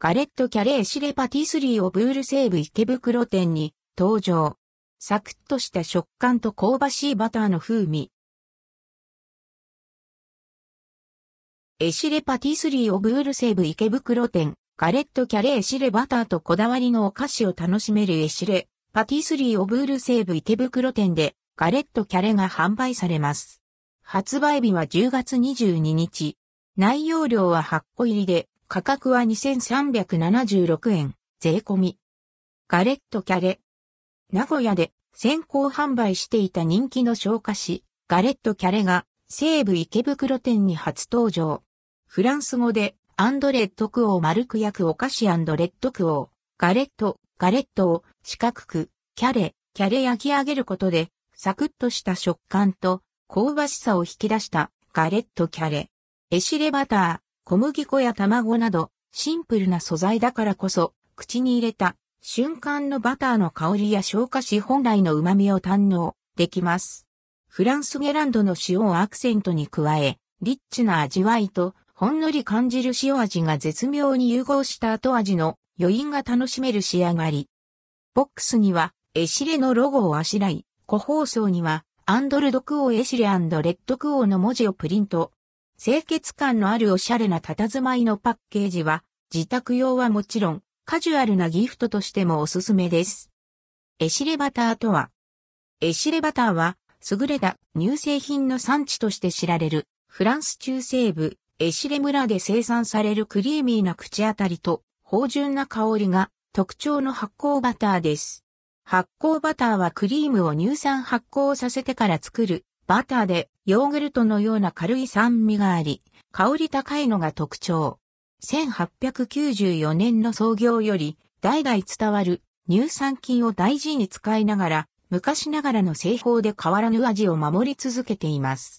ガレットキャレ、エシレパティスリーオブール西武池袋店に登場。サクッとした食感と香ばしいバターの風味。エシレパティスリーオブール西武池袋店、ガレットキャレ、エシレバターとこだわりのお菓子を楽しめるエシレ、パティスリーオブール西武池袋店で、ガレットキャレが販売されます。発売日は10月22日。内容量は8個入りで、価格は2376円、税込み。ガレットキャレ。名古屋で先行販売していた人気の焼菓子、ガレットキャレが西武池袋店に初登場。フランス語でアンドレットクオー丸く焼くお菓子アンドレットクオー、ガレット、ガレットを四角く、キャレ、キャレ焼き上げることで、サクッとした食感と香ばしさを引き出したガレットキャレ。エシレバター、小麦粉や卵など、シンプルな素材だからこそ、口に入れた瞬間のバターの香りや焼菓子本来の旨味を堪能できます。フランスゲランドの塩をアクセントに加え、リッチな味わいとほんのり感じる塩味が絶妙に融合した後味の余韻が楽しめる仕上がり。ボックスにはエシレのロゴをあしらい、個包装にはアンドルドクオーエシレレッドクオーの文字をプリント。清潔感のあるおしゃれな佇まいのパッケージは、自宅用はもちろん、カジュアルなギフトとしてもおすすめです。エシレバターとは、エシレバターは、優れた乳製品の産地として知られる、フランス中西部、エシレ村で生産されるクリーミーな口当たりと、芳醇な香りが特徴の発酵バターです。発酵バターはクリームを乳酸発酵させてから作るバターでヨーグルトのような軽い酸味があり、香り高いのが特徴。1894年の創業より代々伝わる乳酸菌を大事に使いながら昔ながらの製法で変わらぬ味を守り続けています。